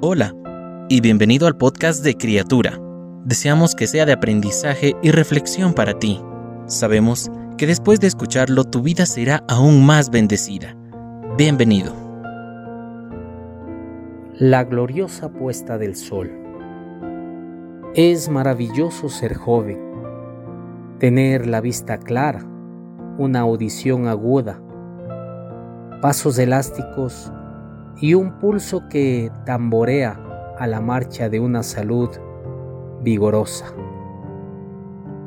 Hola y bienvenido al podcast de Criatura. Deseamos que sea de aprendizaje y reflexión para ti. Sabemos que después de escucharlo tu vida será aún más bendecida. Bienvenido. La gloriosa puesta del sol. Es maravilloso ser joven, tener la vista clara, una audición aguda, pasos elásticos y un pulso que tamborea a la marcha de una salud vigorosa.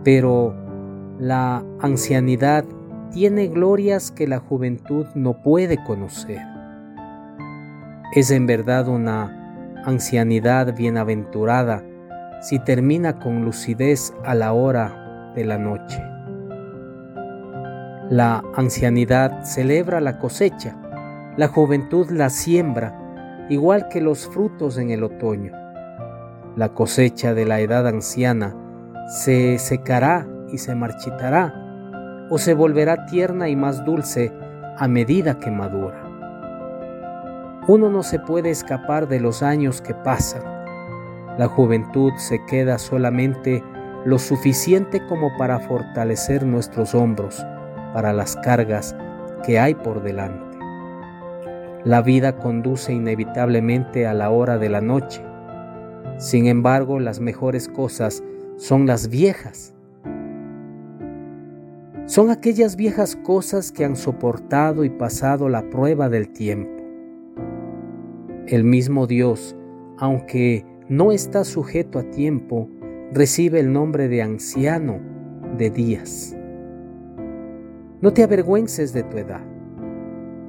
Pero la ancianidad tiene glorias que la juventud no puede conocer. Es en verdad una ancianidad bienaventurada si termina con lucidez a la hora de la noche. La ancianidad celebra la cosecha, la juventud la siembra, igual que los frutos en el otoño. La cosecha de la edad anciana se secará y se marchitará, o se volverá tierna y más dulce a medida que madura. Uno no se puede escapar de los años que pasan. La juventud se queda solamente lo suficiente como para fortalecer nuestros hombros para las cargas que hay por delante. La vida conduce inevitablemente a la hora de la noche. Sin embargo, las mejores cosas son las viejas. Son aquellas viejas cosas que han soportado y pasado la prueba del tiempo. El mismo Dios, aunque no está sujeto a tiempo, recibe el nombre de anciano de días. No te avergüences de tu edad.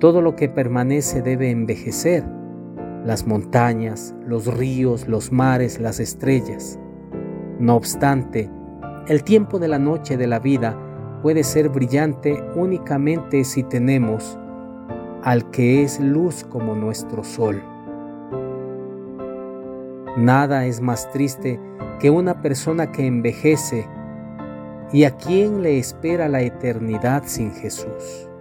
Todo lo que permanece debe envejecer, las montañas, los ríos, los mares, las estrellas. No obstante, el tiempo de la noche de la vida puede ser brillante únicamente si tenemos al que es luz como nuestro sol. Nada es más triste que una persona que envejece ¿Y a quién le espera la eternidad sin Jesús?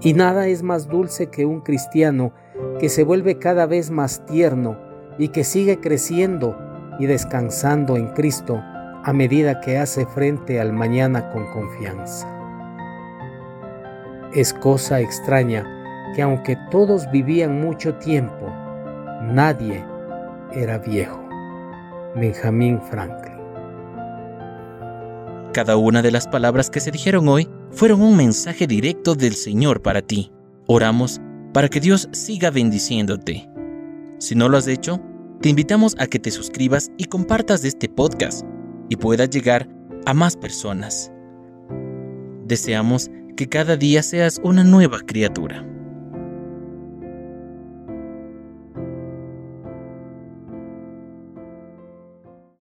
Y nada es más dulce que un cristiano que se vuelve cada vez más tierno y que sigue creciendo y descansando en Cristo a medida que hace frente al mañana con confianza. Es cosa extraña que aunque todos vivían mucho tiempo, nadie era viejo. Benjamin Franklin. Cada una de las palabras que se dijeron hoy fueron un mensaje directo del Señor para ti. Oramos para que Dios siga bendiciéndote. Si no lo has hecho, te invitamos a que te suscribas y compartas este podcast y pueda llegar a más personas. Deseamos que cada día seas una nueva criatura.